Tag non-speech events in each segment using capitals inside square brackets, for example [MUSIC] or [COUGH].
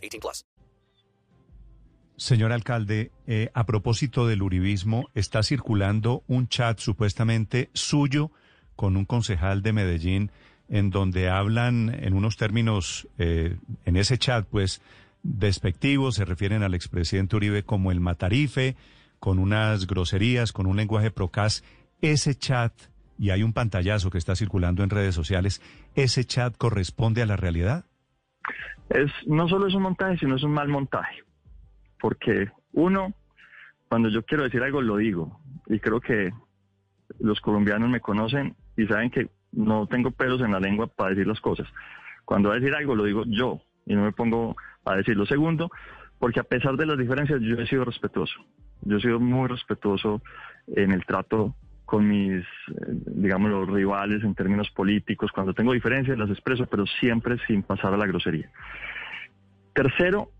18 plus. Señor alcalde, eh, a propósito del uribismo, está circulando un chat supuestamente suyo con un concejal de Medellín en donde hablan en unos términos, eh, en ese chat, pues, despectivos, se refieren al expresidente Uribe como el matarife, con unas groserías, con un lenguaje procas. Ese chat, y hay un pantallazo que está circulando en redes sociales, ¿ese chat corresponde a la realidad? Es, no solo es un montaje, sino es un mal montaje. Porque uno, cuando yo quiero decir algo, lo digo. Y creo que los colombianos me conocen y saben que no tengo pelos en la lengua para decir las cosas. Cuando a decir algo, lo digo yo y no me pongo a decirlo. Segundo, porque a pesar de las diferencias, yo he sido respetuoso. Yo he sido muy respetuoso en el trato con mis, eh, digamos, los rivales en términos políticos. Cuando tengo diferencias las expreso, pero siempre sin pasar a la grosería. Tercero,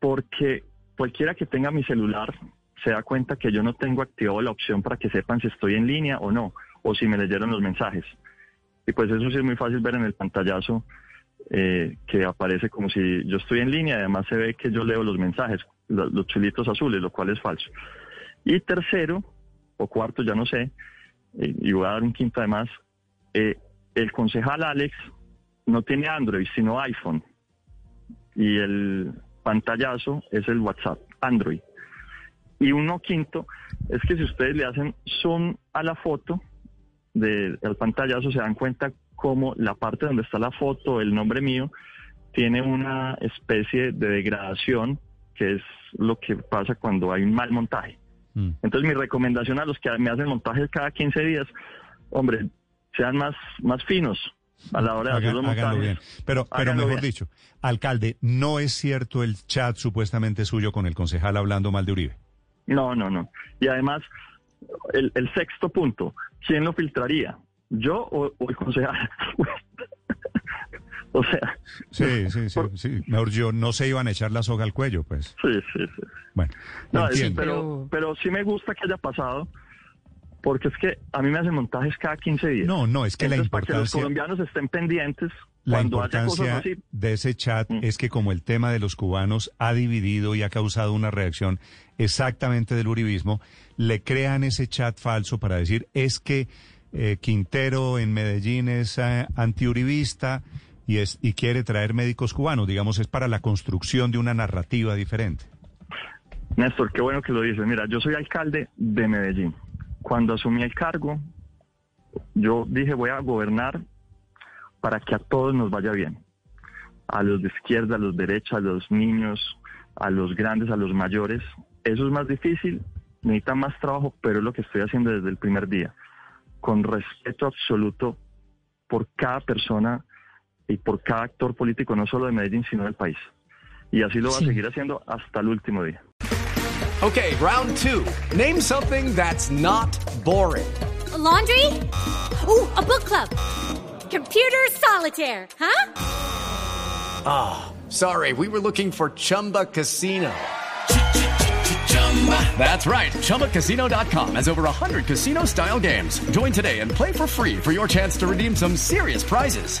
porque cualquiera que tenga mi celular se da cuenta que yo no tengo activado la opción para que sepan si estoy en línea o no, o si me leyeron los mensajes. Y pues eso sí es muy fácil ver en el pantallazo eh, que aparece como si yo estoy en línea, además se ve que yo leo los mensajes, los, chulitos azules, lo cual es falso. Y tercero, o cuarto, ya no sé, y voy a dar un quinto además, eh, el concejal Alex no tiene Android, sino iPhone. Y el pantallazo es el WhatsApp, Android. Y uno quinto es que si ustedes le hacen zoom a la foto del pantallazo, se dan cuenta como la parte donde está la foto, el nombre mío, tiene una especie de degradación, que es lo que pasa cuando hay un mal montaje. Mm. Entonces mi recomendación a los que me hacen montajes cada 15 días, hombre, sean más, más finos a la hora de hacer los montajes. bien. Pero, pero mejor bien. dicho, alcalde, ¿no es cierto el chat supuestamente suyo con el concejal hablando mal de Uribe? No, no, no. Y además, el, el sexto punto, ¿quién lo filtraría? ¿Yo o, o el concejal? [LAUGHS] o sea, Sí, sí, sí, Por- sí. Mejor yo no se iban a echar la soga al cuello, pues. sí, sí, sí. Bueno, No, es- pero, pero sí me gusta que haya pasado, porque es que a mí me hacen montajes cada 15 días. No, no, es que la Entonces, para que los importancia, colombianos estén pendientes la cuando haya cosas importancia así. de ese chat Mm. es que como el tema de los cubanos ha dividido y ha causado una reacción exactamente del uribismo, le crean ese chat falso para decir es que eh, Quintero en Medellín es eh, antiuribista y, quiere traer médicos cubanos, digamos, es para la construcción de una narrativa diferente. Néstor, qué bueno que lo dices. Mira, yo soy alcalde de Medellín. Cuando asumí el cargo, yo dije voy a gobernar para que a todos nos vaya bien. A los de izquierda, a los de a los niños, a los grandes, a los mayores. Eso es más difícil, necesita más trabajo, pero es lo que estoy haciendo desde el primer día. Con respeto absoluto por cada persona y por cada actor político, no solo de Medellín, sino del país. Y así lo voy a seguir haciendo hasta el último día. Okay, round two. Name something that's not boring. A laundry? Ooh, a book club. Computer solitaire, huh? Ah, sorry, we were looking for Chumba Casino. That's right. ChumbaCasino.com has over 100 casino style games. Join today and play for free for your chance to redeem some serious prizes.